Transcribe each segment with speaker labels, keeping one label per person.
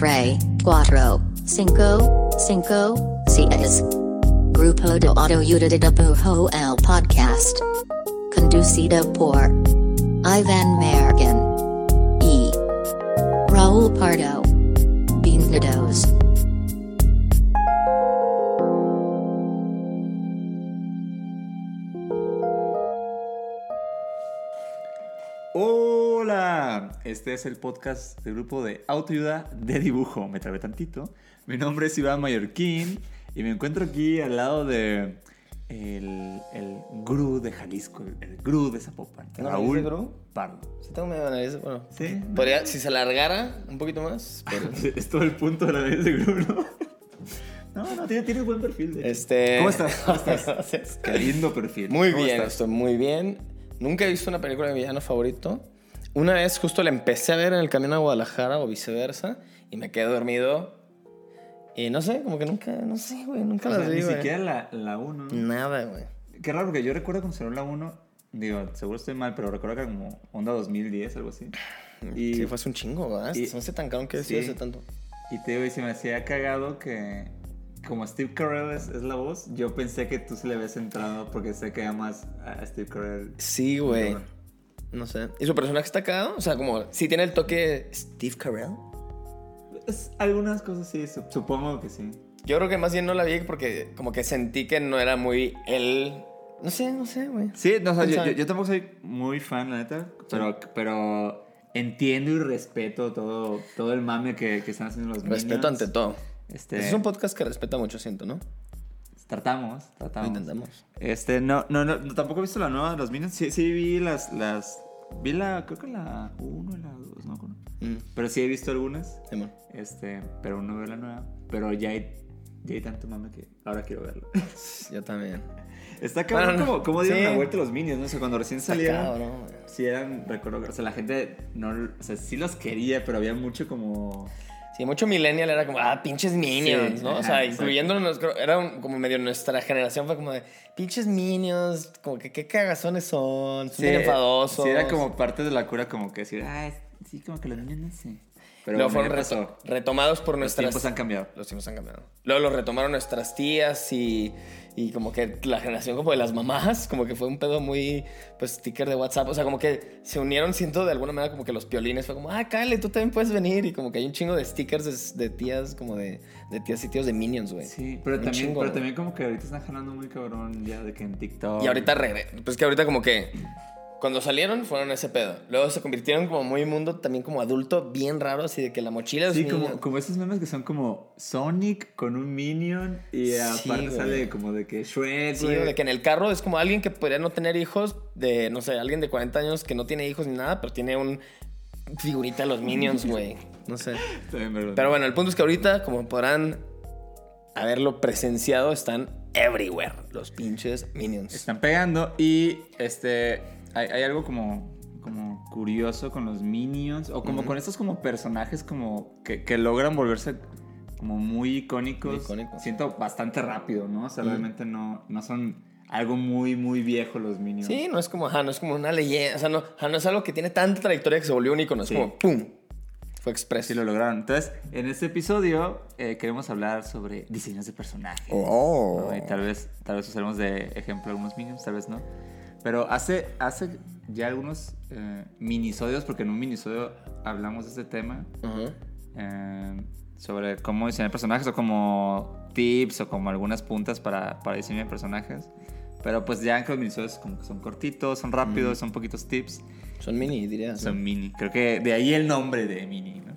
Speaker 1: Tre, Cuatro, Cinco, Cinco, Seis. Grupo de Autoayuda de Pujo el Podcast. Conducido por Ivan Mergen. E. Raul Pardo. Bienvenidos.
Speaker 2: Este es el podcast del grupo de autoayuda de dibujo. Me trabé tantito. Mi nombre es Iván Mallorquín y me encuentro aquí al lado de el, el gurú de Jalisco, el, el gurú de Zapopan,
Speaker 3: ¿Tengo
Speaker 2: Raúl
Speaker 3: de gurú?
Speaker 2: Pardo.
Speaker 3: Sí tengo medio nariz, bueno.
Speaker 2: Sí.
Speaker 3: Podría, si se alargara un poquito más. pero-
Speaker 2: Es todo el punto de la nariz de gurú, ¿no? No, no, tiene, tiene buen perfil. de.
Speaker 3: Este...
Speaker 2: ¿Cómo estás? ¿Cómo estás? Qué lindo perfil.
Speaker 3: Muy
Speaker 2: ¿Cómo
Speaker 3: bien,
Speaker 2: estás?
Speaker 3: estoy muy bien. Nunca he visto una película de villano favorito. Una vez justo la empecé a ver en el camino a Guadalajara o viceversa y me quedé dormido. Y no sé, como que nunca, no sé, güey, nunca
Speaker 2: O sea,
Speaker 3: las vi,
Speaker 2: ni
Speaker 3: güey.
Speaker 2: siquiera la, la 1.
Speaker 3: Nada, güey.
Speaker 2: Qué raro, porque yo recuerdo cuando salió la 1, digo, seguro estoy mal, pero recuerdo que era como onda 2010, algo así. Y,
Speaker 3: Sí, fue hace un chingo, ¿verdad?
Speaker 2: y-
Speaker 3: Se me hace tan cabrón que
Speaker 2: sí.
Speaker 3: hace tanto.
Speaker 2: y te digo, y se me hacía cagado que como Steve Carell es, es la voz, yo pensé que tú se le habías entrado porque sé que amas a Steve Carell.
Speaker 3: Sí, güey. No sé. ¿Y su personaje está cagado? O sea, como, sí tiene el toque Steve Carell.
Speaker 2: Es- algunas cosas sí, su- supongo que sí.
Speaker 3: Yo creo que más bien no la vi porque como que sentí que no era muy él. No sé, no sé, güey.
Speaker 2: Sí, no, o sea,
Speaker 3: ¿Quién
Speaker 2: yo,
Speaker 3: sabe?
Speaker 2: yo- yo tampoco soy muy fan, la neta, pero, pero entiendo y respeto todo, todo el mame que, que están haciendo los
Speaker 3: Respeto
Speaker 2: Minions.
Speaker 3: ante todo.
Speaker 2: Este,
Speaker 3: Este es un podcast que respeta mucho, siento, ¿no?
Speaker 2: Tratamos,
Speaker 3: Lo
Speaker 2: tratamos.
Speaker 3: intentamos.
Speaker 2: Este, no, no, no, tampoco he visto la nueva de los Minions. Sí, sí vi las, las, vi la, creo que la 1 y la 2, no.
Speaker 3: Mm,
Speaker 2: Pero sí he visto algunas,
Speaker 3: Simón.
Speaker 2: este, pero no veo la nueva. Pero ya hay, ya hay tanto mame que ahora quiero verlo.
Speaker 3: Yo también.
Speaker 2: Está cabrón
Speaker 3: Bueno,
Speaker 2: como, como dieron
Speaker 3: sí.
Speaker 2: la vuelta los Minions, no sé, cuando recién salieron. Sí eran, recuerdo, o sea, la gente no, o sea, sí los quería, pero había mucho como...
Speaker 3: Sí, mucho millennial era como, ah, pinches minions,
Speaker 2: Sí,
Speaker 3: ¿no? o sea, incluyéndonos, creo- era un- como medio nuestra generación, fue como de, pinches minions, como que qué cagazones son, son bien enfadosos.
Speaker 2: Sí, era como parte de la cura como que decir, ah, sí, como que los niños no sé. Pero
Speaker 3: Luego
Speaker 2: bueno,
Speaker 3: fueron reto- retomados por
Speaker 2: Los
Speaker 3: nuestras...
Speaker 2: tiempos han cambiado.
Speaker 3: Los tiempos han cambiado. Luego los retomaron nuestras tías y, y como que la generación como de las mamás, como que fue un pedo muy, pues, sticker de WhatsApp. O sea, como que se unieron, siento, de alguna manera como que los piolines fue como, ah, Kale, tú también puedes venir. Y como que hay un chingo de stickers de, de tías, como de, de tías y tíos de Minions, güey.
Speaker 2: Sí, pero
Speaker 3: Un
Speaker 2: también,
Speaker 3: chingo,
Speaker 2: pero también como que ahorita están jalando muy cabrón ya de que en TikTok.
Speaker 3: Y ahorita regre Pues que ahorita como que cuando salieron fueron ese pedo. Luego se convirtieron como muy mundo también como adulto, bien raro, así de que la mochila es
Speaker 2: Sí, como, como esos memes que son como Sonic con un Minion y
Speaker 3: Sí,
Speaker 2: aparte
Speaker 3: güey.
Speaker 2: sale como de que Shrek,
Speaker 3: Sí,
Speaker 2: güey.
Speaker 3: de que en el carro es como alguien que podría no tener hijos, de, no sé, alguien de 40 años que no tiene hijos ni nada, pero tiene un figurita de los Minions, güey. No sé.
Speaker 2: También.
Speaker 3: Pero bueno, el punto es que ahorita, como podrán haberlo presenciado, están everywhere los pinches Minions.
Speaker 2: Están pegando y este hay, hay algo como, como curioso con los minions o como con estos como personajes como que, que logran volverse como muy icónicos.
Speaker 3: Muy icónicos.
Speaker 2: Siento bastante rápido, ¿no? O sea,
Speaker 3: Mm.
Speaker 2: realmente no, no son algo muy, muy viejo los minions.
Speaker 3: Sí, no es como, ajá, no es como una leyenda, o sea, no, no es algo que tiene tanta trayectoria que se volvió un icono, es
Speaker 2: Sí.
Speaker 3: como, ¡pum! Fue express.
Speaker 2: Sí lo lograron. Entonces, en este episodio eh, queremos hablar sobre diseños de personajes.
Speaker 3: Oh.
Speaker 2: ¿no? Y tal vez, tal vez usaremos de ejemplo algunos minions, tal vez no. Pero hace, hace ya algunos eh, minisodios, porque en un minisodio hablamos de este tema,
Speaker 3: Ajá.
Speaker 2: eh, sobre cómo diseñar personajes o como tips o como algunas puntas para, para diseñar personajes. Pero pues ya que los minisodios como que son cortitos, son rápidos, son poquitos tips.
Speaker 3: Son mini, dirías. ¿no?
Speaker 2: Son mini. Creo que de ahí el nombre de mini, ¿no?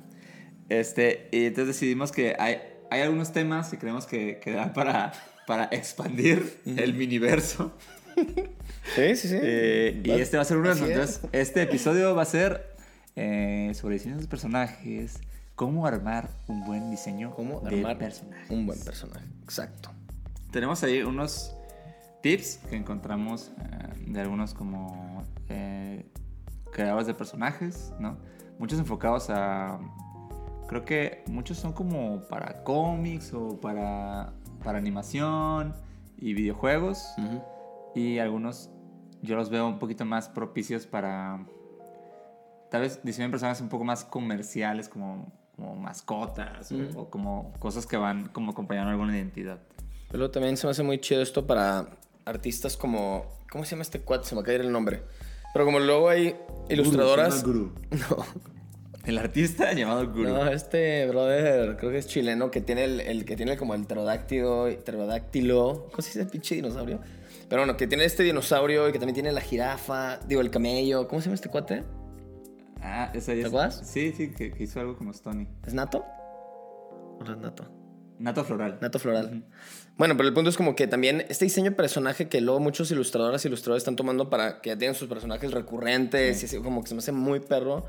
Speaker 2: Este, y entonces decidimos que hay, hay algunos temas que creemos que, que dan para, para expandir el miniverso.
Speaker 3: Sí, sí, sí.
Speaker 2: Eh, y este va a ser uno de
Speaker 3: es.
Speaker 2: Entonces, este episodio va a ser eh, sobre diseños de personajes, cómo armar un buen diseño
Speaker 3: ¿Cómo
Speaker 2: de
Speaker 3: armar
Speaker 2: personajes.
Speaker 3: un buen personaje? Exacto.
Speaker 2: Tenemos ahí unos tips que encontramos eh, de algunos como creadores de personajes, ¿no? Muchos enfocados a... Creo que muchos son como para cómics o para, para animación y videojuegos.
Speaker 3: Ujú.
Speaker 2: Y algunos yo los veo un poquito más propicios para... Tal vez diseñar personajes un poco más comerciales, como como mascotas o- o, como cosas que van como acompañando alguna identidad.
Speaker 3: Pero también se me hace muy chido esto para artistas como. ¿Cómo se llama este cuate? Se me va a caer el nombre. Pero como luego hay ilustradoras.
Speaker 2: Guru, Guru. El artista llamado Guru.
Speaker 3: No, este brother, creo que es chileno, que tiene el, el que tiene como el pterodáctilo, pterodáctilo, ¿cómo se dice el pinche dinosaurio? Pero bueno, que tiene este dinosaurio y que también tiene la jirafa, digo, el camello, ¿cómo se llama este cuate?
Speaker 2: Ah, esa ya
Speaker 3: ¿Te
Speaker 2: es-
Speaker 3: acuerdas?
Speaker 2: Sí, sí, que, que hizo algo con los Tony.
Speaker 3: ¿Es Nato? ¿O no es Nato?
Speaker 2: Nato Floral.
Speaker 3: Nato Floral. Bueno, pero el punto es como que también este diseño de personaje que luego muchos ilustradores y ilustradores están tomando para que ya tienen sus personajes recurrentes y así como que se me hace muy perro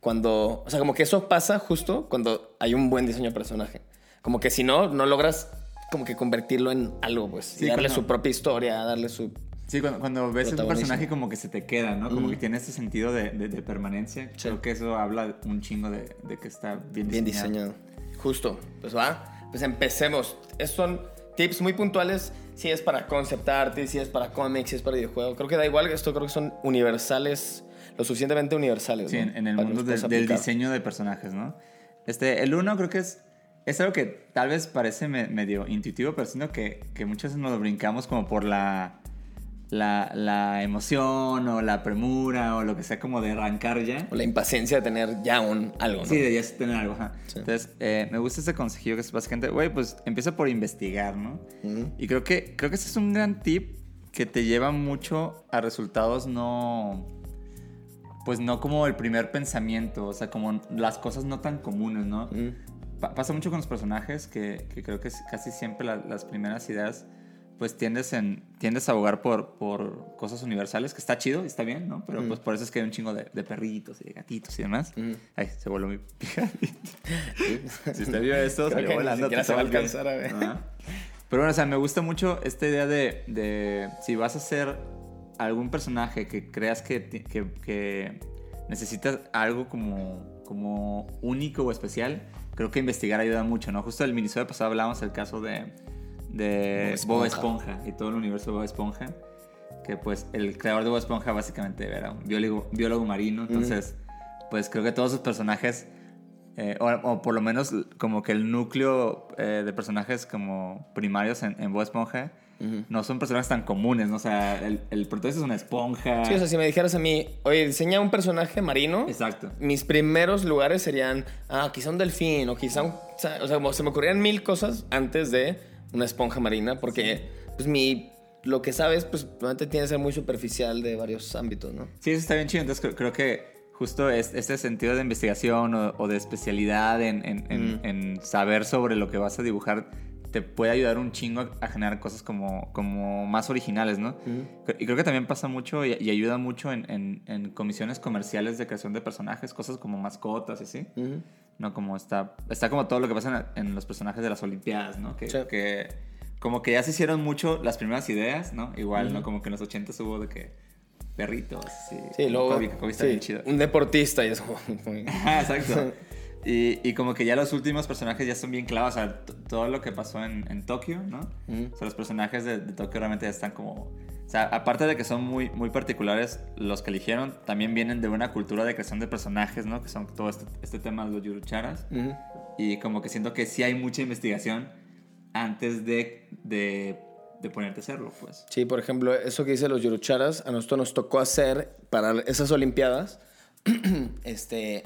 Speaker 3: cuando, o sea, como que eso pasa justo cuando hay un buen diseño de personaje. Como que si no, no logras como que convertirlo en algo, pues,
Speaker 2: Sí,
Speaker 3: y darle
Speaker 2: cuando-
Speaker 3: su propia historia, darle su...
Speaker 2: Sí, cuando, cuando ves un personaje como que se te queda, ¿no? Como que tiene este sentido de, de- de permanencia.
Speaker 3: Sí.
Speaker 2: Creo que eso habla un chingo de, de que está bien diseñado.
Speaker 3: Bien diseñado. Justo. Pues va. Pues empecemos. Estos son tips muy puntuales. Si es para concept art, si es para cómics, si es para videojuego. Creo que da igual. Esto creo que son universales. Lo suficientemente universales.
Speaker 2: Sí,
Speaker 3: ¿no?
Speaker 2: en, el
Speaker 3: Para
Speaker 2: mundo del diseño de personajes, ¿no? Este, el uno creo que es, es algo que tal vez parece me- medio intuitivo, pero siento que, que muchas veces nos lo brincamos como por la, la, la emoción o la premura o lo que sea como de arrancar ya.
Speaker 3: O la impaciencia de tener ya un algo, ¿no?
Speaker 2: Sí, de ya tener algo, ajá.
Speaker 3: Sí.
Speaker 2: Entonces, eh, me gusta ese consejillo que es básicamente, güey, pues empieza por investigar, ¿no? Y creo que, creo que ese es un gran tip que te lleva mucho a resultados no. Pues no como el primer pensamiento, o sea, como las cosas no tan comunes, ¿no? Pa- pasa mucho con los personajes que, que creo que casi siempre la- las primeras ideas, pues tiendes, en, tiendes a abogar por, por cosas universales, que está chido y está bien, ¿no? Pero pues por eso es que hay un chingo de, de perritos y de gatitos y demás.
Speaker 3: Ujú.
Speaker 2: Ay, se volvió mi pijadito. si usted vio esto, salió volando. te
Speaker 3: se va a alcanzar a ver.
Speaker 2: Ajá. Pero bueno, o sea, me gusta mucho esta idea de, de si vas a hacer algún personaje que creas que, que, que necesitas algo como, como único o especial, creo que investigar ayuda mucho, ¿no? Justo el minisodio pasado hablábamos del caso de, de
Speaker 3: Bob
Speaker 2: Bob
Speaker 3: Esponja.
Speaker 2: Y todo el universo de Bob Esponja. Que pues el creador de Bob Esponja básicamente era un biólogo, biólogo marino, entonces pues creo que todos sus personajes, eh, o, o por lo menos como que el núcleo eh, de personajes como primarios en, en Bob Esponja, No son personajes tan comunes, ¿no? O sea, el, el protagonista es una esponja.
Speaker 3: Sí, o sea, si me dijeras a mí, oye, diseña un personaje marino.
Speaker 2: Exacto.
Speaker 3: Mis primeros lugares serían, ah, quizá un delfín o quizá un... O sea, como se me ocurrían mil cosas antes de una esponja marina porque, pues, mi... Lo que sabes, pues, probablemente tiene que ser muy superficial de varios ámbitos, ¿no?
Speaker 2: Sí, eso está bien chido. Entonces creo, creo que justo es- este sentido de investigación o, o de especialidad en, en- en- en saber sobre lo que vas a dibujar te puede ayudar un chingo a, a generar cosas como, como más originales, ¿no?
Speaker 3: Ujú.
Speaker 2: Y creo que también pasa mucho y, y ayuda mucho en, en- en comisiones comerciales de creación de personajes, cosas como mascotas y así.
Speaker 3: Ujú.
Speaker 2: ¿no? Como está, está como todo lo que pasa en, en los personajes de las Olimpiadas, ¿no? Que,
Speaker 3: Sí.
Speaker 2: que como que ya se hicieron mucho las primeras ideas, ¿no? Igual, ¿no?
Speaker 3: Ujú.
Speaker 2: Como que en los 80 hubo de que perritos, sí.
Speaker 3: Sí, luego...
Speaker 2: Kobe, Kobe está
Speaker 3: sí,
Speaker 2: bien chido.
Speaker 3: un deportista y eso.
Speaker 2: exacto. Y, y como que ya los últimos personajes ya son bien clavados, o sea, todo lo que pasó en, en Tokio, ¿no? O sea, los personajes de, de Tokio realmente ya están como... O sea, aparte de que son muy, muy particulares, los que eligieron también vienen de una cultura de creación de personajes, ¿no? Que son todo este, este tema de los yurucharas.
Speaker 3: Ujú.
Speaker 2: Y como que siento que sí hay mucha investigación antes de, de, de ponerte a hacerlo, pues.
Speaker 3: Sí, por ejemplo, eso que dice los yurucharas, a nosotros nos tocó hacer para esas Olimpiadas. este,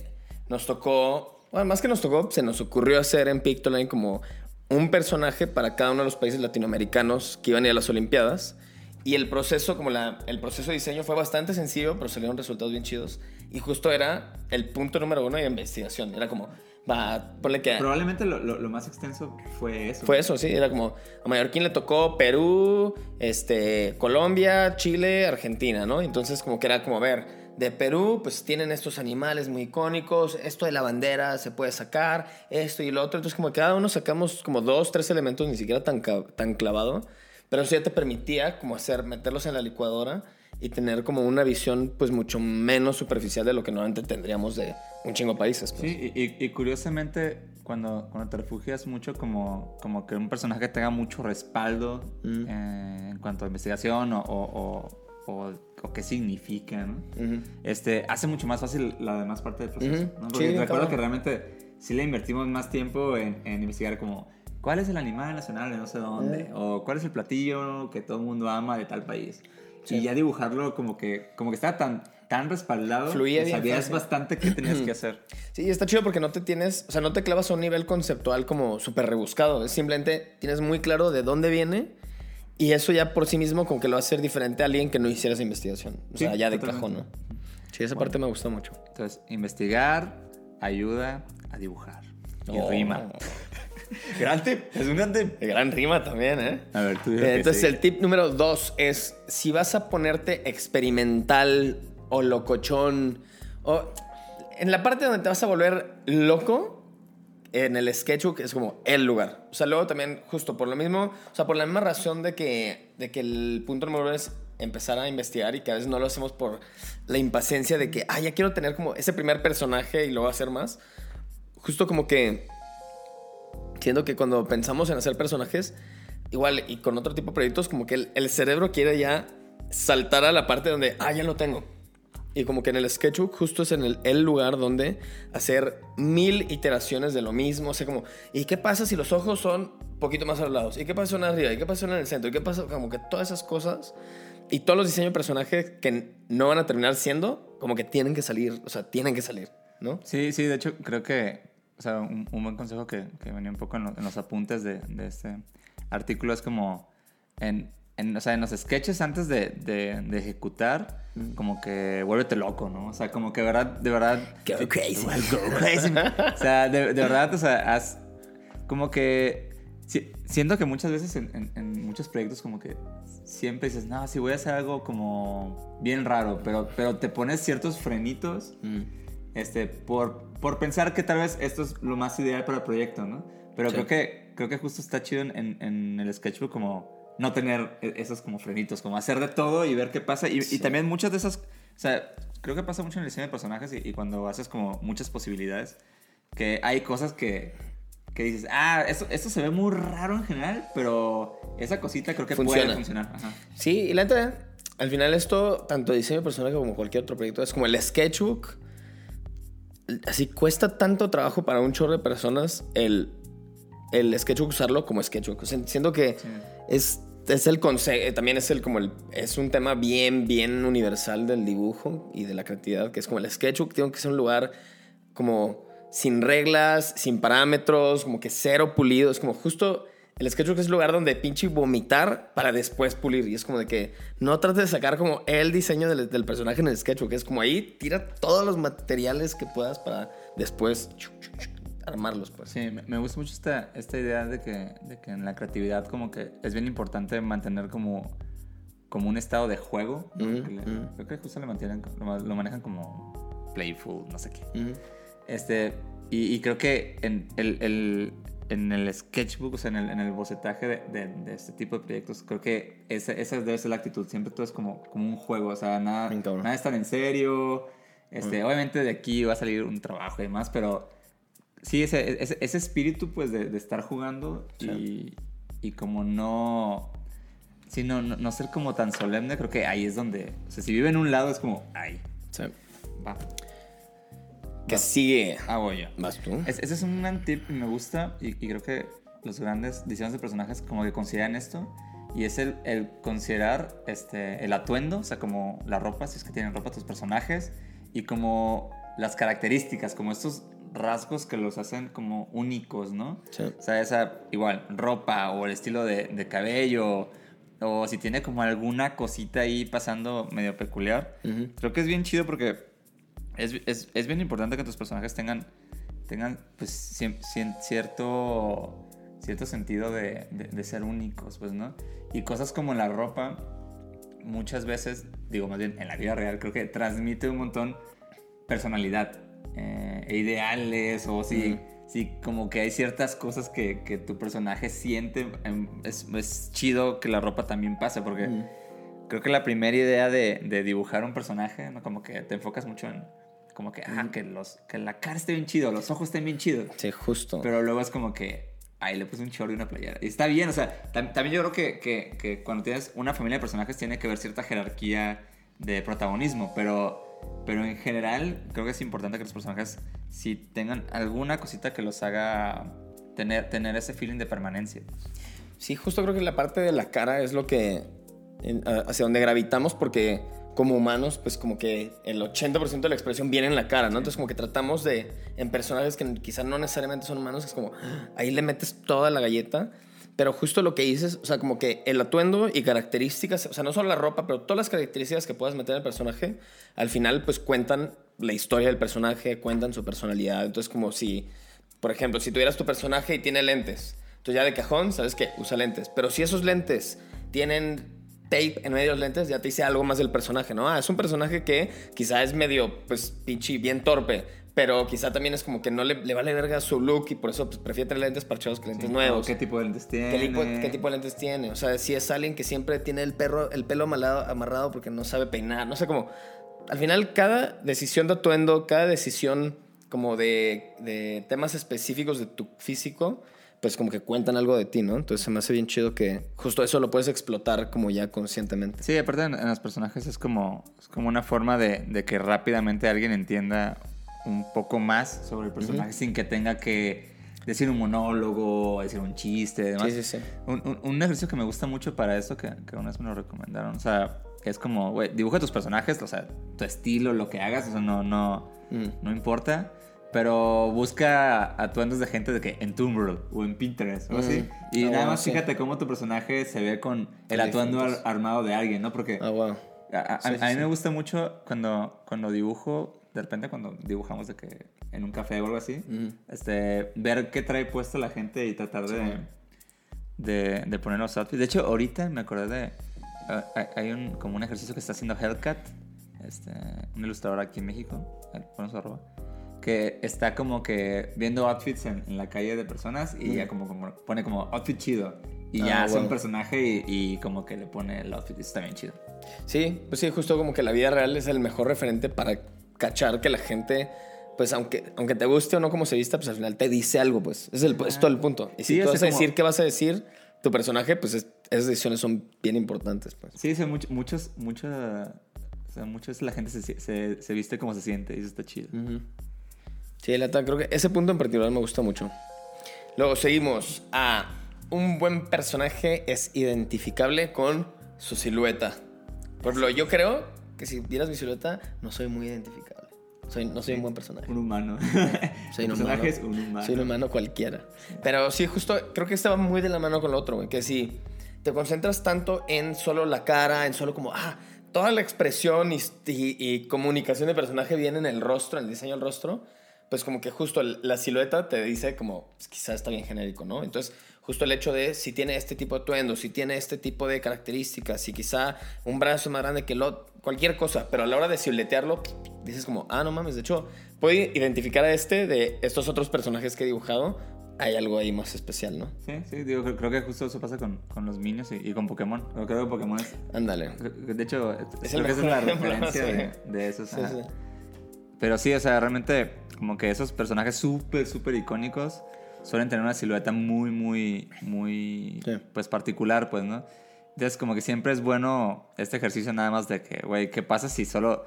Speaker 3: nos tocó, bueno, más que nos tocó, se nos ocurrió hacer en Pictoline como un personaje para cada uno de los países latinoamericanos que iban a ir a las Olimpiadas. Y el proceso, como la, el proceso de diseño fue bastante sencillo, pero salieron resultados bien chidos. Y justo era el punto número uno de investigación. Era como, va, ponle que...
Speaker 2: Probablemente lo, lo, lo más extenso fue eso.
Speaker 3: Fue eso, sí, era como a Mallorquín le tocó Perú, este, Colombia, Chile, Argentina, ¿no? Entonces como que era como, a ver, de Perú pues tienen estos animales muy icónicos, esto de la bandera se puede sacar, esto y lo otro, entonces como que cada uno sacamos como dos, tres elementos, ni siquiera tan, tan clavado, pero eso ya te permitía como hacer, meterlos en la licuadora y tener como una visión pues mucho menos superficial de lo que normalmente tendríamos de un chingo de países. pues.
Speaker 2: Sí, y, y- y curiosamente, cuando, cuando te refugias mucho, como, como que un personaje tenga mucho respaldo
Speaker 3: Mm.
Speaker 2: eh, en cuanto a investigación o, o, o, o- o qué significa, ¿no?
Speaker 3: Ujú.
Speaker 2: este, hace mucho más fácil la demás parte del proceso.
Speaker 3: Ujú.
Speaker 2: ¿no? Porque
Speaker 3: Sí,
Speaker 2: recuerdo que realmente sí le invertimos más tiempo en, en investigar como cuál es el animal nacional de no sé dónde,
Speaker 3: Eh.
Speaker 2: o cuál es el platillo que todo el mundo ama de tal país.
Speaker 3: Sí.
Speaker 2: Y ya dibujarlo como que, como que estaba tan, tan respaldado,
Speaker 3: Fluía
Speaker 2: que
Speaker 3: bien
Speaker 2: sabías bastante qué tenías que hacer.
Speaker 3: Sí, está chido porque no te tienes, o sea, no te clavas a un nivel conceptual como súper rebuscado. Es simplemente tienes muy claro de dónde viene y eso ya por sí mismo como que lo va a hacer diferente a alguien que no hiciera esa investigación. O sea, ya de
Speaker 2: totalmente.
Speaker 3: cajón, ¿no? Sí, esa parte me gustó mucho.
Speaker 2: Entonces, investigar ayuda a dibujar. Y
Speaker 3: Oh.
Speaker 2: rima. gran tip, es un gran tip.
Speaker 3: Gran rima también, ¿eh?
Speaker 2: A ver, tú
Speaker 3: Eh, Entonces, el tip número dos es: si vas a ponerte experimental o locochón, o en la parte donde te vas a volver loco, en el sketchbook es como el lugar. O sea, luego también, justo por lo mismo, o sea, por la misma razón de que, de que el punto número uno es empezar a investigar y que a veces no lo hacemos por la impaciencia de que, ah, ya quiero tener como ese primer personaje y luego hacer más. Justo como que siento que cuando pensamos en hacer personajes, igual y con otro tipo de proyectos, como que el, el cerebro quiere ya saltar a la parte donde, ah, ya lo tengo. Y como que en el sketchbook justo es en el, el lugar donde hacer mil iteraciones de lo mismo. O sea, como, ¿y qué pasa si los ojos son un poquito más a los lados? ¿Y qué pasa son arriba? ¿Y qué pasa son en el centro? ¿Y qué pasa? Como que todas esas cosas y todos los diseños de personajes que no van a terminar siendo, como que tienen que salir, o sea, tienen que salir, ¿no?
Speaker 2: Sí, sí, de hecho creo que, o sea, un, un buen consejo que, que venía un poco en, lo- en los apuntes de, de este artículo es como, en, en, o sea, en los sketches antes de, de, de ejecutar, como que vuélvete loco, ¿no? O sea, como que de verdad, de verdad...
Speaker 3: Go crazy.
Speaker 2: Go crazy. o sea, de, verdad, o sea, haz como que... si- siento que muchas veces en, en- en muchos proyectos como que siempre dices, no, si voy a hacer algo como bien raro, pero, pero te pones ciertos frenitos este, por, por pensar que tal vez esto es lo más ideal para el proyecto, ¿no? Pero
Speaker 3: Sí.
Speaker 2: creo, que, creo que justo está chido en, en- en el sketchbook como no tener e- esos como frenitos, como hacer de todo y ver qué pasa. Y, también muchas de esas, o sea, creo que pasa mucho en el diseño de personajes y, y cuando haces como muchas posibilidades, que hay cosas que, que dices, ah, esto, esto se ve muy raro en general, pero esa cosita creo que
Speaker 3: Funciona.
Speaker 2: puede funcionar. Ajá.
Speaker 3: Sí, y la neta, al final esto, tanto diseño de personaje como cualquier otro proyecto, es como el sketchbook. Así cuesta tanto trabajo para un chorro de personas el, el sketchbook usarlo como sketchbook. O sea, siento que
Speaker 2: Sí.
Speaker 3: es, es el concepto, también es el como el, es un tema bien, bien universal del dibujo y de la creatividad, que es como el sketchbook tiene que ser un lugar como sin reglas, sin parámetros, como que cero pulido, es como justo el sketchbook es el lugar donde pinche vomitar para después pulir y es como de que no trates de sacar como el diseño del, del personaje en el sketchbook, es como ahí tira todos los materiales que puedas para después armarlos pues.
Speaker 2: Sí, me, gusta mucho esta, esta idea de que, de que en la creatividad como que es bien importante mantener como, como un estado de juego. Creo que justo le mantienen, lo, lo manejan como playful, no sé qué. Este, y, y creo que en el, el- en el sketchbook, o sea, en el, en el bocetaje de, de- de este tipo de proyectos, creo que esa, esa debe ser la actitud. Siempre todo es como, como un juego, o sea, nada, nada es tan en serio. Este, Obviamente de aquí va a salir un trabajo y demás, pero sí, ese, ese, ese espíritu pues de, de estar jugando y, y como no... Sí, no, no, no ser como tan solemne, creo que ahí es donde... O sea, si vive en un lado es como, ay,
Speaker 3: Sí.
Speaker 2: va.
Speaker 3: Que sigue.
Speaker 2: Ah, voy yo.
Speaker 3: ¿Vas tú?
Speaker 2: Es- ese es un tip y me gusta y, y creo que los grandes diseños de personajes como que consideran esto y es el, el considerar este, el atuendo, o sea, como la ropa, si es que tienen ropa tus personajes y como las características, como estos rasgos que los hacen como únicos, ¿no?
Speaker 3: Sí.
Speaker 2: O sea, esa igual ropa o el estilo de, de cabello o si tiene como alguna cosita ahí pasando medio peculiar. Creo que es bien chido porque es, es, es bien importante que tus personajes tengan, tengan pues, cierto, cierto sentido de, de- de ser únicos, pues, ¿no? Y cosas como la ropa, muchas veces, digo más bien en la vida real, creo que transmite un montón personalidad eh, e ideales o si,
Speaker 3: Ujú.
Speaker 2: si como que hay ciertas cosas que, que tu personaje siente, em, es, es chido que la ropa también pase porque...
Speaker 3: Ujú.
Speaker 2: Creo que la primera idea de, de dibujar un personaje, ¿no? Como que te enfocas mucho en, como que, ah, que, los, que la cara esté bien chido, los ojos estén bien chidos.
Speaker 3: Sí, justo.
Speaker 2: Pero luego es como que, ay, le puse un short y una playera. Y está bien, o sea, tam- también yo creo que, que, que cuando tienes una familia de personajes tiene que haber cierta jerarquía de protagonismo, pero Pero en general, creo que es importante que los personajes si tengan alguna cosita que los haga tener, tener ese feeling de permanencia.
Speaker 3: Sí, justo creo que la parte de la cara es lo que. hacia donde gravitamos, porque como humanos, pues como que el 80% de la expresión viene en la cara, ¿no? Entonces, como que tratamos de. En personajes que quizás no necesariamente son humanos, es como. "Ah", Ahí le metes toda la galleta. Pero justo lo que dices, o sea, como que el atuendo y características, o sea, no solo la ropa, pero todas las características que puedas meter en el personaje, al final, pues cuentan la historia del personaje, cuentan su personalidad. Entonces, como si, por ejemplo, si tuvieras tu personaje y tiene lentes, entonces ya de cajón, sabes que usa lentes. Pero si esos lentes tienen tape en medio de los lentes, ya te dice algo más del personaje, ¿no? Ah, es un personaje que quizá es medio, pues, pinche, bien torpe. Pero quizá también es como que no le, le vale verga su look y por eso pues, prefiere tener lentes parchados que lentes nuevos.
Speaker 2: ¿Qué tipo de lentes tiene?
Speaker 3: ¿Qué tipo, qué tipo de lentes tiene? O sea, si es alguien que siempre tiene el, perro, el pelo amalado- amarrado porque no sabe peinar, no sé cómo. Al final, cada decisión de atuendo, cada decisión como de, de temas específicos de tu físico, pues como que cuentan algo de ti, ¿no? Entonces se me hace bien chido que justo eso lo puedes explotar como ya conscientemente.
Speaker 2: Sí, aparte en, en los personajes es como, es como una forma de, de que rápidamente alguien entienda un poco más sobre el personaje sin que tenga que decir un monólogo, decir un chiste demás.
Speaker 3: Sí, sí, sí.
Speaker 2: Un, un- un ejercicio que me gusta mucho para esto, que, que una vez me lo recomendaron, o sea, es como, güey, dibuja tus personajes, o sea, tu estilo, lo que hagas, o sea, no, no,
Speaker 3: Mm.
Speaker 2: no importa. Pero busca atuendos de gente de que en Tumblr o en Pinterest o así.
Speaker 3: Mm.
Speaker 2: Y
Speaker 3: Ah,
Speaker 2: nada
Speaker 3: wow,
Speaker 2: más fíjate cómo tu personaje se ve con el atuendo ar- armado de alguien, ¿no? Porque
Speaker 3: Ah, wow.
Speaker 2: a, a- a
Speaker 3: sí,
Speaker 2: mí me gusta mucho cuando, cuando dibujo, de repente cuando dibujamos de que en un café o algo así, este, ver qué trae puesto la gente y tratar de, de, de poner los outfits. De hecho, ahorita me acordé de... ah, hay- un, como un ejercicio que está haciendo Hellcat, este, un ilustrador aquí en México, eh, su arroba, que está como que viendo outfits en, en la calle de personas y ya como, como pone como outfit chido. Y
Speaker 3: Ah,
Speaker 2: ya hace un personaje y, y como que le pone el outfit. Eso está bien chido.
Speaker 3: Sí, pues sí, justo como que la vida real es el mejor referente para cachar que la gente, pues aunque, aunque te guste o no como se vista, pues al final te dice algo, pues. Es, el, es todo el punto. Y si
Speaker 2: Sí,
Speaker 3: tú vas a decir
Speaker 2: como-
Speaker 3: qué vas a decir, tu personaje, pues es- esas decisiones son bien importantes, pues.
Speaker 2: Sí, sí, much- muchos, mucha, o sea, muchos la gente se, se, se viste como se siente y eso está chido.
Speaker 3: Ujú. Sí, la neta, creo que ese punto en particular me gusta mucho. Luego seguimos a un buen personaje es identificable con su silueta. Por ejemplo, yo creo que si vieras mi silueta, no soy muy identificable. Soy, no soy un buen personaje.
Speaker 2: Un humano.
Speaker 3: Soy un
Speaker 2: personaje
Speaker 3: humano.
Speaker 2: es un humano.
Speaker 3: Soy un humano cualquiera. Pero sí, justo creo que este va muy de la mano con lo otro, güey. Que si te concentras tanto en solo la cara, en solo como, ah, toda la expresión y, y- y comunicación de personaje viene en el rostro, en el diseño del rostro, pues como que justo la silueta te dice como, pues, quizás está bien genérico, ¿no? Entonces, justo el hecho de si tiene este tipo de atuendo, si tiene este tipo de características, si quizá un brazo más grande que el otro, cualquier cosa, pero a la hora de siluetearlo, dices como, ah, no mames, de hecho, puedo identificar a este de estos otros personajes que he dibujado, hay algo ahí más especial, ¿no?
Speaker 2: Sí, sí, digo, creo, creo que justo eso pasa con, con los Minions y, y con Pokémon. Creo, que Pokémon es...
Speaker 3: Ándale.
Speaker 2: De hecho,
Speaker 3: Es
Speaker 2: creo
Speaker 3: el
Speaker 2: que esa es la referencia de, de esos.
Speaker 3: Sí,
Speaker 2: ajá.
Speaker 3: sí.
Speaker 2: Pero sí, o sea, realmente como que esos personajes súper, súper icónicos suelen tener una silueta muy, muy, muy,
Speaker 3: Sí.
Speaker 2: pues particular, pues, ¿no? Entonces como que siempre es bueno este ejercicio nada más de que, güey, ¿qué pasa si solo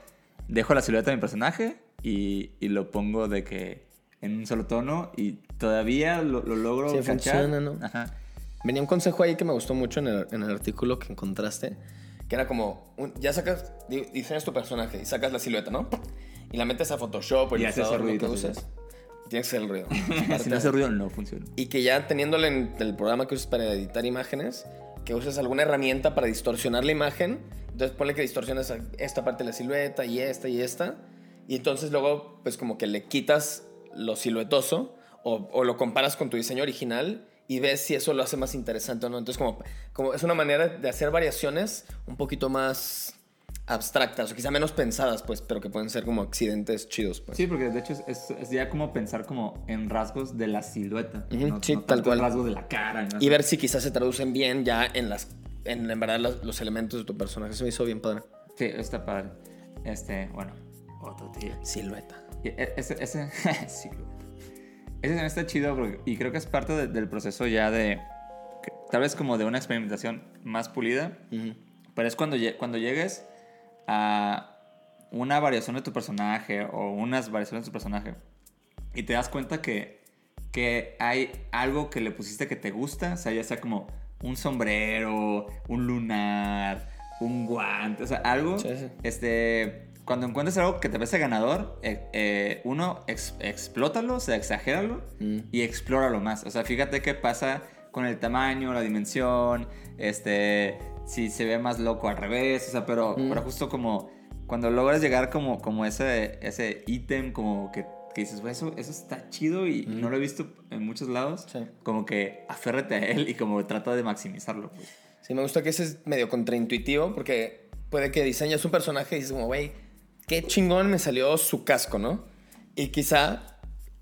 Speaker 2: dejo la silueta de mi personaje y, y lo pongo de que en un solo tono y todavía lo, lo logro
Speaker 3: Sí,
Speaker 2: cachar?
Speaker 3: funciona, ¿no?
Speaker 2: Ajá.
Speaker 3: Venía un consejo ahí que me gustó mucho en el, en el artículo que encontraste, que era como, un- ya sacas, di- diseñas tu personaje y sacas la silueta, ¿no? Y la metes a Photoshop o
Speaker 2: Y hace ese
Speaker 3: Illustrator, lo que uses. Tienes el ruido.
Speaker 2: si no hace ruido, no funciona.
Speaker 3: Y que ya teniéndole en el programa que uses para editar imágenes, que uses alguna herramienta para distorsionar la imagen. Entonces ponle que distorsionas a esta parte de la silueta y esta y esta. Y entonces luego pues como que le quitas lo siluetoso o, o lo comparas con tu diseño original y ves si eso lo hace más interesante o no. Entonces como, como es una manera de hacer variaciones un poquito más abstractas o quizá menos pensadas pues, pero que pueden ser como accidentes chidos pues.
Speaker 2: Sí, porque de hecho es, es- es ya como pensar como en rasgos de la silueta.
Speaker 3: Ujú,
Speaker 2: no,
Speaker 3: sí,
Speaker 2: no
Speaker 3: tal cual.
Speaker 2: rasgos de la cara. ¿no?
Speaker 3: Y ver si quizás se traducen bien ya en las en, en verdad los, los elementos de tu personaje. Se me hizo bien padre.
Speaker 2: Sí, está padre. Este, bueno, otro tío.
Speaker 3: Silueta.
Speaker 2: Y e- Ese, ese, silueta. Ese también está chido porque- y creo que es parte de- del proceso ya de, tal vez como de una experimentación más pulida, pero es cuando, cuando llegues a una variación de tu personaje o unas variaciones de tu personaje y te das cuenta que, que hay algo que le pusiste que te gusta, o sea, ya sea como un sombrero, un lunar, un guante, o sea, algo,
Speaker 3: Sí, sí.
Speaker 2: este, cuando encuentres algo que te parece ganador, eh, eh, uno, ex- explótalo, o sea, exagéralo
Speaker 3: Mm.
Speaker 2: y explóralo más. O sea, fíjate qué pasa con el tamaño, la dimensión, este, si se ve más loco al revés, o sea, pero,
Speaker 3: Mm.
Speaker 2: pero justo como cuando logras llegar como, como ese ese ítem, como que, que dices, "Güey, eso, eso está chido y no lo he visto en muchos lados.
Speaker 3: Sí.
Speaker 2: como que aférrate a él y como trata de maximizarlo. pues.
Speaker 3: Sí, me gusta que ese es medio contraintuitivo porque puede que diseñas un personaje y dices como, güey, qué chingón me salió su casco, ¿no? Y quizá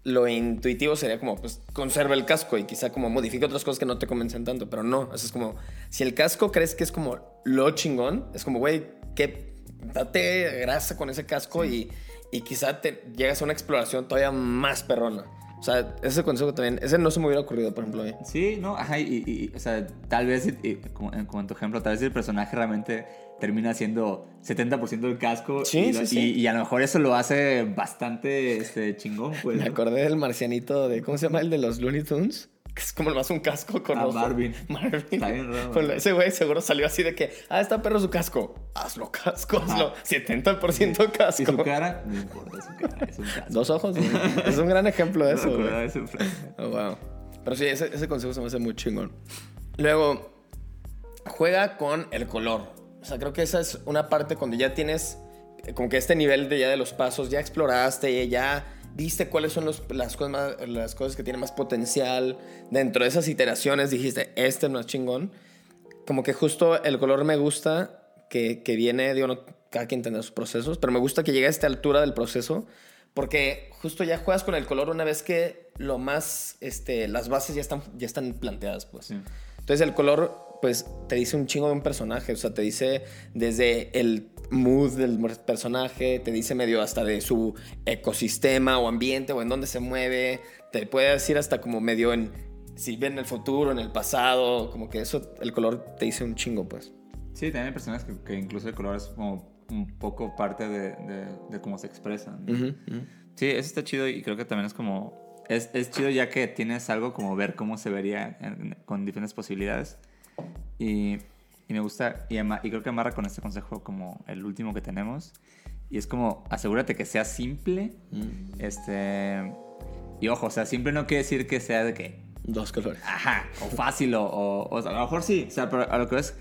Speaker 3: lo intuitivo sería como, pues, conserva el casco y quizá como modifica otras cosas que no te convencen tanto, pero no, eso es como, si el casco crees que es como lo chingón, es como, güey, que date grasa con ese casco y, y quizá te llegas a una exploración todavía más perrona. O sea, ese consejo también, ese no se me hubiera ocurrido, por ejemplo, a mí.
Speaker 2: Sí, no, ajá, y, o sea, tal vez, como en tu ejemplo, tal vez el personaje realmente termina siendo 70% del casco.
Speaker 3: Sí,
Speaker 2: y,
Speaker 3: sí,
Speaker 2: lo-
Speaker 3: sí.
Speaker 2: y- y a lo mejor eso lo hace bastante este, chingón, pues.
Speaker 3: Me
Speaker 2: ¿no?
Speaker 3: acordé del marcianito de. ¿Cómo se llama el de los Looney Tunes? Que es como más un casco con
Speaker 2: Ah,
Speaker 3: ojo.
Speaker 2: Marvin.
Speaker 3: Marvin.
Speaker 2: Está bien raro.
Speaker 3: Bueno, ese güey seguro salió así de que, ah, está perro su casco. Hazlo casco, hazlo. 70% casco.
Speaker 2: Y su cara, no importa su cara, es un casco.
Speaker 3: Dos ojos. es un gran ejemplo de
Speaker 2: No
Speaker 3: eso, güey. Oh, wow. Pero sí, ese, ese consejo se me hace muy chingón. Luego, juega con el color. O sea, creo que esa es una parte cuando ya tienes eh, como que este nivel de ya de los pasos, ya exploraste, ya viste cuáles son los- las, cosas más- las cosas que tienen más potencial. Dentro de esas iteraciones dijiste, este es más chingón. Como que justo el color me gusta que, que viene, digo, no, cada quien tendrá sus procesos, pero me gusta que llegue a esta altura del proceso porque justo ya juegas con el color una vez que lo más, este, las bases ya están, ya están planteadas, pues.
Speaker 2: Sí.
Speaker 3: Entonces el color, pues, te dice un chingo de un personaje, o sea, te dice desde el mood del personaje, te dice medio hasta de su ecosistema o ambiente o en dónde se mueve, te puede decir hasta como medio en si ve en el futuro, en el pasado, como que eso, el color te dice un chingo, pues.
Speaker 2: Sí, también hay personas que, que incluso el color es como un poco parte de, de, de cómo se expresan. Sí, eso está chido y creo que también es como... Es, es chido ya que tienes algo como ver cómo se vería en- con diferentes posibilidades. Y, y me gusta, y, ama- y creo que amarra con este consejo como el último que tenemos. Y es como, asegúrate que sea simple. Este... Y ojo, o sea, simple no quiere decir que sea de que
Speaker 3: Dos colores.
Speaker 2: Ajá, o fácil, o, o, o sea, a lo mejor sí, o sea, pero a lo que es,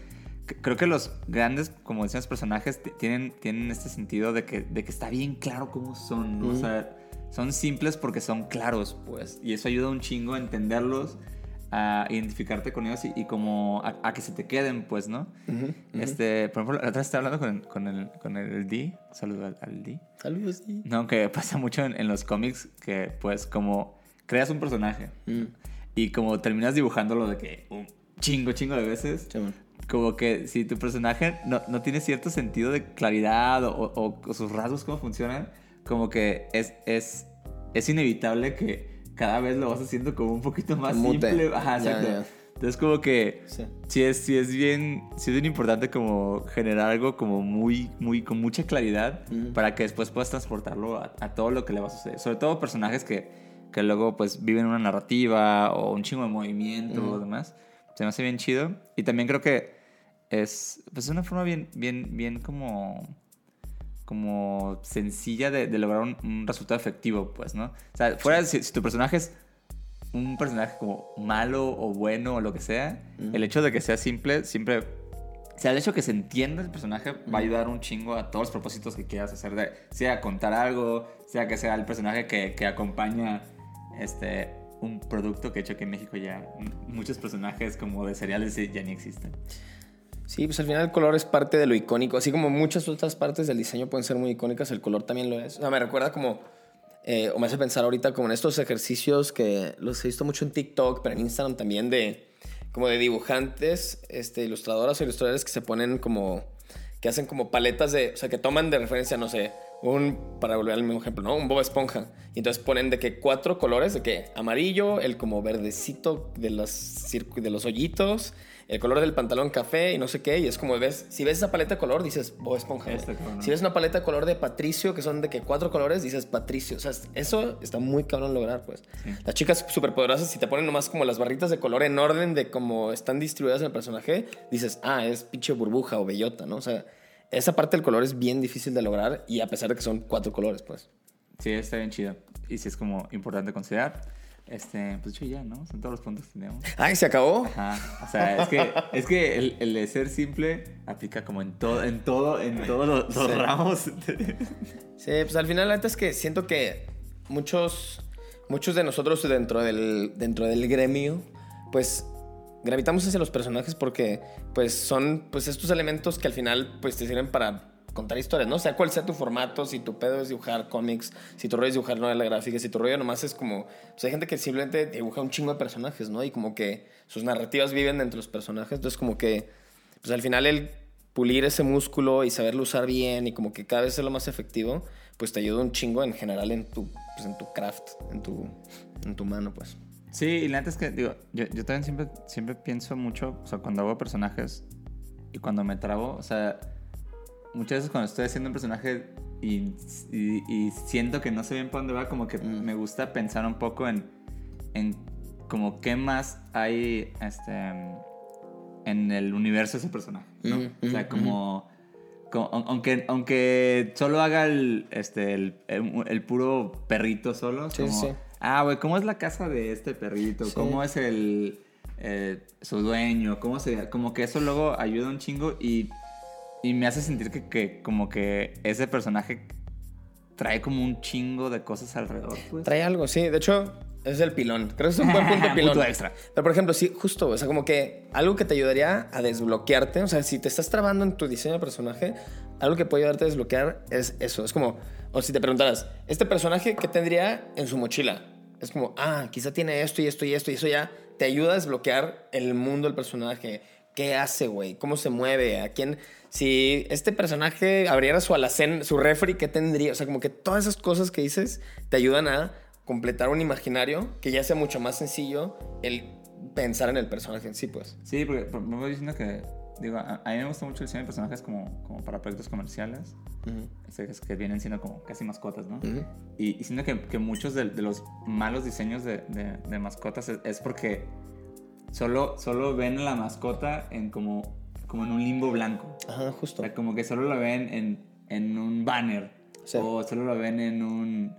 Speaker 2: creo que los grandes, como decíamos, personajes tienen, tienen este sentido de que, de que está bien claro cómo son, ¿no? o sea, son simples porque son claros, pues, y eso ayuda un chingo a entenderlos, a identificarte con ellos y, y como a, a que se te queden, pues, ¿no? Este, por ejemplo, la otra vez estaba hablando con, con el, con el D, saludo al, al D.
Speaker 3: Saludos. sí.
Speaker 2: No, que pasa mucho en, en los cómics que, pues, como creas un personaje
Speaker 3: Mm.
Speaker 2: y como terminas dibujándolo de que un chingo, chingo de veces, como que si tu personaje no, no tiene cierto sentido de claridad o, o- o sus rasgos, cómo funcionan, como que es, es, es inevitable que cada vez lo vas haciendo como un poquito más
Speaker 3: Mute.
Speaker 2: simple. Ajá, exacto. Entonces como que
Speaker 3: Sí.
Speaker 2: sí es, sí es bien, sí es bien importante como generar algo como muy, muy, con mucha claridad para que después puedas transportarlo a, a todo lo que le va a suceder. Sobre todo personajes que, que luego pues viven una narrativa o un chingo de movimiento o demás. Se me hace bien chido. Y también creo que es pues una forma bien, bien, bien como como sencilla de, de lograr un, un resultado efectivo, pues, ¿no? O sea, fuera de si, si tu personaje es un personaje como malo o bueno o lo que sea, el hecho de que sea simple siempre... O sea, el hecho de que se entienda el personaje va a ayudar un chingo a todos los propósitos que quieras hacer, de, sea contar algo, sea que sea el personaje que, que acompaña este, un producto que he hecho que en México ya muchos personajes como de cereales ya ni existen.
Speaker 3: Sí, pues al final el color es parte de lo icónico. Así como muchas otras partes del diseño pueden ser muy icónicas, el color también lo es. O sea, me recuerda como, eh, o me hace pensar ahorita como en estos ejercicios que los he visto mucho en TikTok, pero en Instagram también de, como de dibujantes, este, ilustradoras o ilustradores que se ponen como, que hacen como paletas de, o sea, que toman de referencia, no sé, un, para volver al mismo ejemplo, ¿no? Un Bob Esponja. Y entonces ponen de que cuatro colores, de que amarillo, el como verdecito de los, de los hoyitos, el color del pantalón café y no sé qué. Y es como ves, si ves esa paleta de color, dices Bob Esponja. güey.
Speaker 2: Está cabrón.
Speaker 3: Si ves una paleta de color de Patricio, que son de que cuatro colores, dices Patricio. O sea, eso está muy cabrón lograr, pues.
Speaker 2: Sí.
Speaker 3: Las chicas superpoderosas, si te ponen nomás como las barritas de color en orden de cómo están distribuidas en el personaje, dices, ah, es pinche burbuja o bellota, ¿no? O sea, esa parte del color es bien difícil de lograr y a pesar de que son cuatro colores, pues.
Speaker 2: Sí, está bien chido. Y sí es como importante considerar. Este, pues yo ya, ¿no? Son todos los puntos que tenemos.
Speaker 3: ¡Ay, se acabó!
Speaker 2: Ajá. O sea, es que, es que el, el de ser simple aplica como en todo, en todo, en todos los, los
Speaker 3: Sí.
Speaker 2: ramos.
Speaker 3: Sí, pues al final la neta es que siento que muchos, muchos de nosotros dentro del, dentro del gremio, pues gravitamos hacia los personajes porque pues son pues estos elementos que al final pues te sirven para contar historias, ¿no? Sea cual sea tu formato, si tu pedo es dibujar cómics, si tu rollo es dibujar novela gráfica, si tu rollo nomás es como... Pues hay gente que simplemente dibuja un chingo de personajes, ¿no? Y como que sus narrativas viven dentro de los personajes, entonces como que pues al final el pulir ese músculo y saberlo usar bien y como que cada vez ser lo más efectivo, pues te ayuda un chingo en general en tu, pues en tu craft, en tu, en tu mano, pues.
Speaker 2: Sí, y la neta es que, digo, yo, yo también siempre, siempre pienso mucho, o sea, cuando hago personajes y cuando me trabo, o sea, muchas veces cuando estoy haciendo un personaje y, y- y siento que no sé bien para dónde va, como que
Speaker 3: Mm.
Speaker 2: me gusta pensar un poco en, en como qué más hay este, en el universo de ese personaje, ¿no?
Speaker 3: Ujú,
Speaker 2: o sea,
Speaker 3: ujú,
Speaker 2: como... como- aun- aunque, aunque solo haga el, este, el, el- el puro perrito solo,
Speaker 3: Sí,
Speaker 2: como,
Speaker 3: sí.
Speaker 2: Ah, güey, ¿cómo es la casa de este perrito?
Speaker 3: Sí.
Speaker 2: ¿Cómo es el eh, su dueño? ¿Cómo se como que eso luego ayuda un chingo y, y me hace sentir que, que como que ese personaje trae como un chingo de cosas alrededor, pues.
Speaker 3: Trae algo, sí. De hecho, es el pilón. Creo que es un buen punto pilón.
Speaker 2: Punto extra.
Speaker 3: Pero, por ejemplo, sí, justo, o sea, como que algo que te ayudaría a desbloquearte, o sea, si te estás trabando en tu diseño de personaje, algo que puede ayudarte a desbloquear es eso. Es como, o si te preguntaras, ¿este personaje qué tendría en su mochila? Es como, ah, quizá tiene esto y esto y esto y eso ya te ayuda a desbloquear el mundo del personaje. ¿Qué hace, güey? ¿Cómo se mueve? ¿A quién? Si este personaje abriera su alacén, su refri, ¿qué tendría? O sea, como que todas esas cosas que dices te ayudan a completar un imaginario que ya sea mucho más sencillo el pensar en el personaje en sí, pues.
Speaker 2: Sí, porque por- me voy diciendo que digo, a, a mí me gusta mucho el diseño de personajes como, como para proyectos comerciales, este, que- que vienen siendo como casi mascotas, ¿no? Y, y siento que, que muchos de, de los malos diseños de, de- de mascotas es, es porque solo, solo ven a la mascota en como, como en un limbo blanco.
Speaker 3: Ajá,
Speaker 2: O
Speaker 3: justo.
Speaker 2: sea, como que solo lo ven en, en un banner.
Speaker 3: Sí.
Speaker 2: O solo lo ven en un...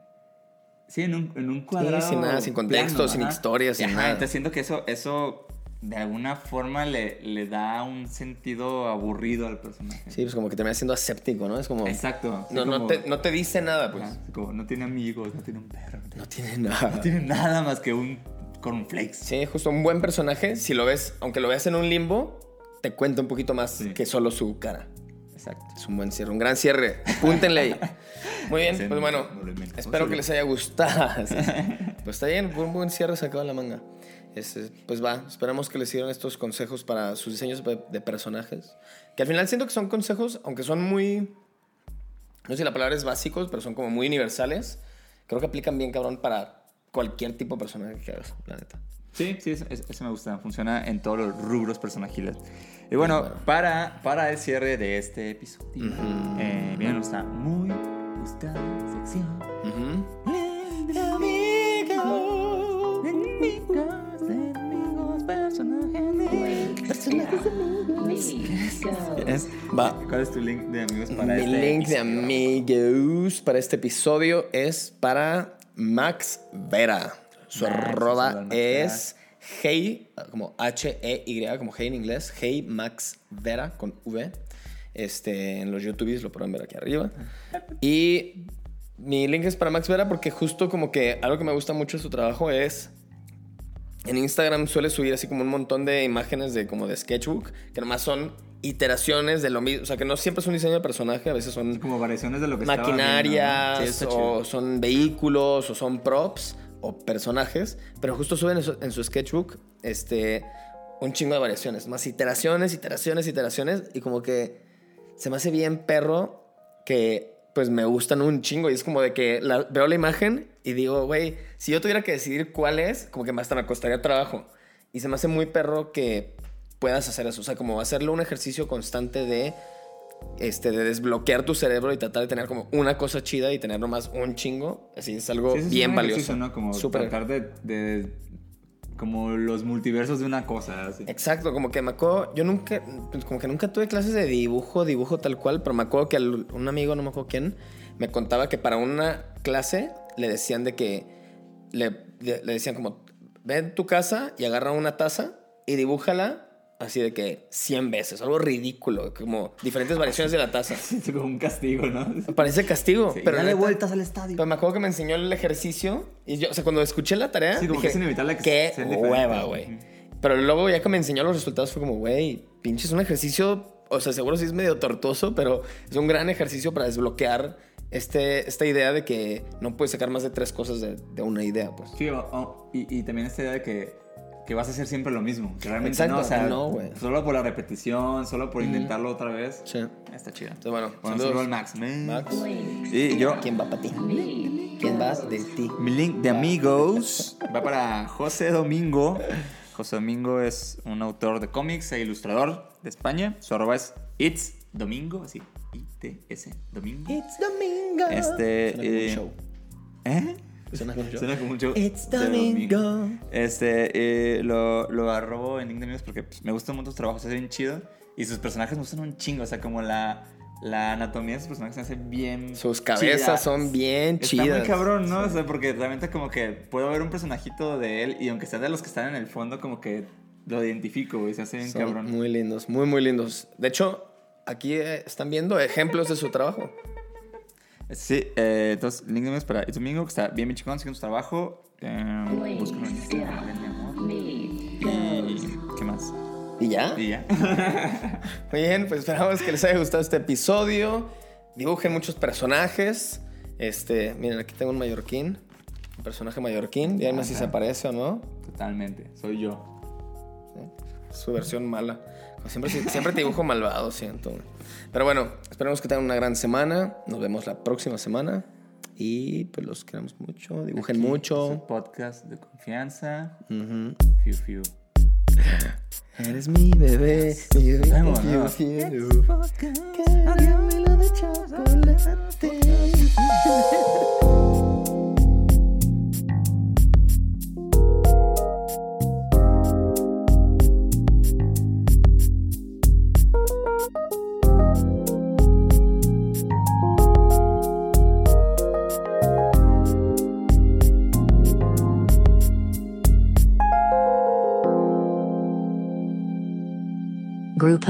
Speaker 2: Sí, en un, en un cuadrado.
Speaker 3: sin nada, sin contexto,
Speaker 2: plano,
Speaker 3: sin
Speaker 2: ajá.
Speaker 3: historia, sin
Speaker 2: Ajá,
Speaker 3: nada.
Speaker 2: Entonces siento que eso, eso de alguna forma le, le da un sentido aburrido al personaje.
Speaker 3: Sí, pues como que termina siendo aséptico, ¿no? Es como...
Speaker 2: Exacto. sí,
Speaker 3: No, no,
Speaker 2: como-
Speaker 3: te, no te dice nada, pues.
Speaker 2: Como no tiene amigos, no tiene un perro. No tiene,
Speaker 3: No tiene nada.
Speaker 2: no tiene nada más que un cornflakes.
Speaker 3: Sí, justo un buen personaje, si lo ves, aunque lo veas en un limbo, te cuenta un poquito más
Speaker 2: Sí.
Speaker 3: que solo su cara.
Speaker 2: Exacto.
Speaker 3: Es un buen cierre, un gran cierre. Apúntenle ahí. Muy bien, pues bueno, espero que les haya gustado. Sí. Pues está bien, fue un buen cierre sacado de la manga. Este, pues va, esperamos que les sirvan estos consejos para sus diseños de, de personajes. Que al final siento que son consejos, aunque son muy. No sé si la palabra es básicos, pero son como muy universales. Creo que aplican bien, cabrón, para cualquier tipo de personaje que hagas, la neta.
Speaker 2: Sí, sí, eso me gusta. Funciona en todos los rubros personajiles. Y bueno,
Speaker 3: Bueno.
Speaker 2: Para, para el cierre de este episodio, eh, viene nuestra muy gustada sección.
Speaker 3: Ujú.
Speaker 2: Amigos, enemigos, enemigos, personajes. Es-
Speaker 3: Va.
Speaker 2: ¿Cuál es tu link de amigos para
Speaker 3: Mi
Speaker 2: este
Speaker 3: link de amigos para este episodio es para Max Vera. Su
Speaker 2: saludo
Speaker 3: arroba
Speaker 2: Max
Speaker 3: es Hey, como H-E-Y, como Hey en inglés. Hey Max Vera con V. Este, en los YouTubes lo pueden ver aquí arriba. Y mi link es para Max Vera porque justo como que algo que me gusta mucho de su trabajo es en Instagram suele subir así como un montón de imágenes de como de sketchbook, que nomás son iteraciones de lo mismo, o sea, que no siempre es un diseño de personaje, a veces son
Speaker 2: Como variaciones de lo que estaba
Speaker 3: maquinarias, o son vehículos, o son props, o personajes, pero justo suben en su, en su sketchbook este, un chingo de variaciones, más iteraciones, iteraciones, iteraciones, y como que se me hace bien perro que pues me gustan un chingo. Y es como de que la- veo la imagen y digo, güey, si yo tuviera que decidir cuál es, como que más hasta me costaría trabajo. Y se me hace muy perro que puedas hacer eso. O sea, como hacerlo un ejercicio constante de, este, de desbloquear tu cerebro y tratar de tener como una cosa chida y tener nomás un chingo. Así es algo
Speaker 2: Sí, es
Speaker 3: bien
Speaker 2: un
Speaker 3: valioso.
Speaker 2: ¿no? Como tratar de, de- Como los multiversos de una cosa, así.
Speaker 3: Exacto, como que me acuerdo, yo nunca, pues, como que nunca tuve clases de dibujo, dibujo tal cual, pero me acuerdo que un amigo, no me acuerdo quién, me contaba que para una clase le decían de que, le, le- decían como, ve a tu casa y agarra una taza y dibújala así de que 100 veces, algo ridículo, como diferentes variaciones de la taza.
Speaker 2: Es como un castigo, ¿no?
Speaker 3: Parece castigo,
Speaker 2: Sí,
Speaker 3: pero
Speaker 2: dale
Speaker 3: neta-
Speaker 2: vueltas al estadio.
Speaker 3: pero me acuerdo que me enseñó el ejercicio y yo, o sea, cuando escuché la tarea,
Speaker 2: Sí, como
Speaker 3: dije,
Speaker 2: que es inevitable que
Speaker 3: qué
Speaker 2: sea diferente".
Speaker 3: hueva, güey. Pero luego ya que me enseñó los resultados fue como, güey, pinche es un ejercicio, o sea, seguro sí es medio tortuoso, pero es un gran ejercicio para desbloquear este, esta idea de que no puedes sacar más de tres cosas de, de una idea, pues.
Speaker 2: Sí, o- o- y, y también esta idea de que, que vas a hacer siempre lo mismo. Que realmente
Speaker 3: Exacto,
Speaker 2: no, o sea,
Speaker 3: no,
Speaker 2: solo por la repetición, solo por intentarlo otra vez.
Speaker 3: Sí.
Speaker 2: Está chido.
Speaker 3: Entonces, bueno,
Speaker 2: Bueno,
Speaker 3: saludos.
Speaker 2: saludo al Max. man.
Speaker 3: Max,
Speaker 2: Y yo,
Speaker 3: ¿quién va para ti? ¿Quién vas de ti?
Speaker 2: mi link de amigos va para José Domingo. José Domingo es un autor de cómics e ilustrador de España. Su arroba es It's Domingo, así. I-T-S Domingo.
Speaker 3: It's Domingo.
Speaker 2: Este. Eh,
Speaker 3: show.
Speaker 2: ¿Eh?
Speaker 3: Suena como un show.
Speaker 2: Suena como un show.
Speaker 3: It's Domingo.
Speaker 2: Este, eh, lo, lo arrobo en Amigos porque pues, me gustan mucho sus trabajos, es bien chido. Y sus personajes me gustan un chingo, o sea, como la, la anatomía de sus personajes se hace bien.
Speaker 3: Sus cabezas
Speaker 2: chida.
Speaker 3: son bien
Speaker 2: Está
Speaker 3: chidas.
Speaker 2: muy cabrón, ¿no? O sea, porque realmente como que puedo ver un personajito de él y aunque sea de los que están en el fondo, como que lo identifico, güey, se hace bien
Speaker 3: Son
Speaker 2: cabrón.
Speaker 3: muy lindos, muy, muy lindos. De hecho, aquí eh, están viendo ejemplos de su trabajo.
Speaker 2: Sí, eh, entonces, Link de Amigos para It's Domingo, que está bien, bien chingón, siguiendo su trabajo. Eh, en Instagram, Amor. Y, ¿qué más?
Speaker 3: ¿Y ya?
Speaker 2: Y ya.
Speaker 3: Muy bien, pues esperamos que les haya gustado este episodio. Dibujen muchos personajes. Este, miren, aquí tengo un mallorquín. Un personaje mallorquín. Díganme si se parece o no.
Speaker 2: Totalmente, soy yo.
Speaker 3: Su versión mala. Siempre, siempre te dibujo malvado, siento. Pero bueno, esperemos que tengan una gran semana. Nos vemos la próxima semana. Y pues los queremos mucho. Dibujen
Speaker 2: Aquí,
Speaker 3: mucho.
Speaker 2: Podcast de confianza. Fiu, fiu.
Speaker 3: Eres mi bebé, mi bebé
Speaker 2: Vámonos.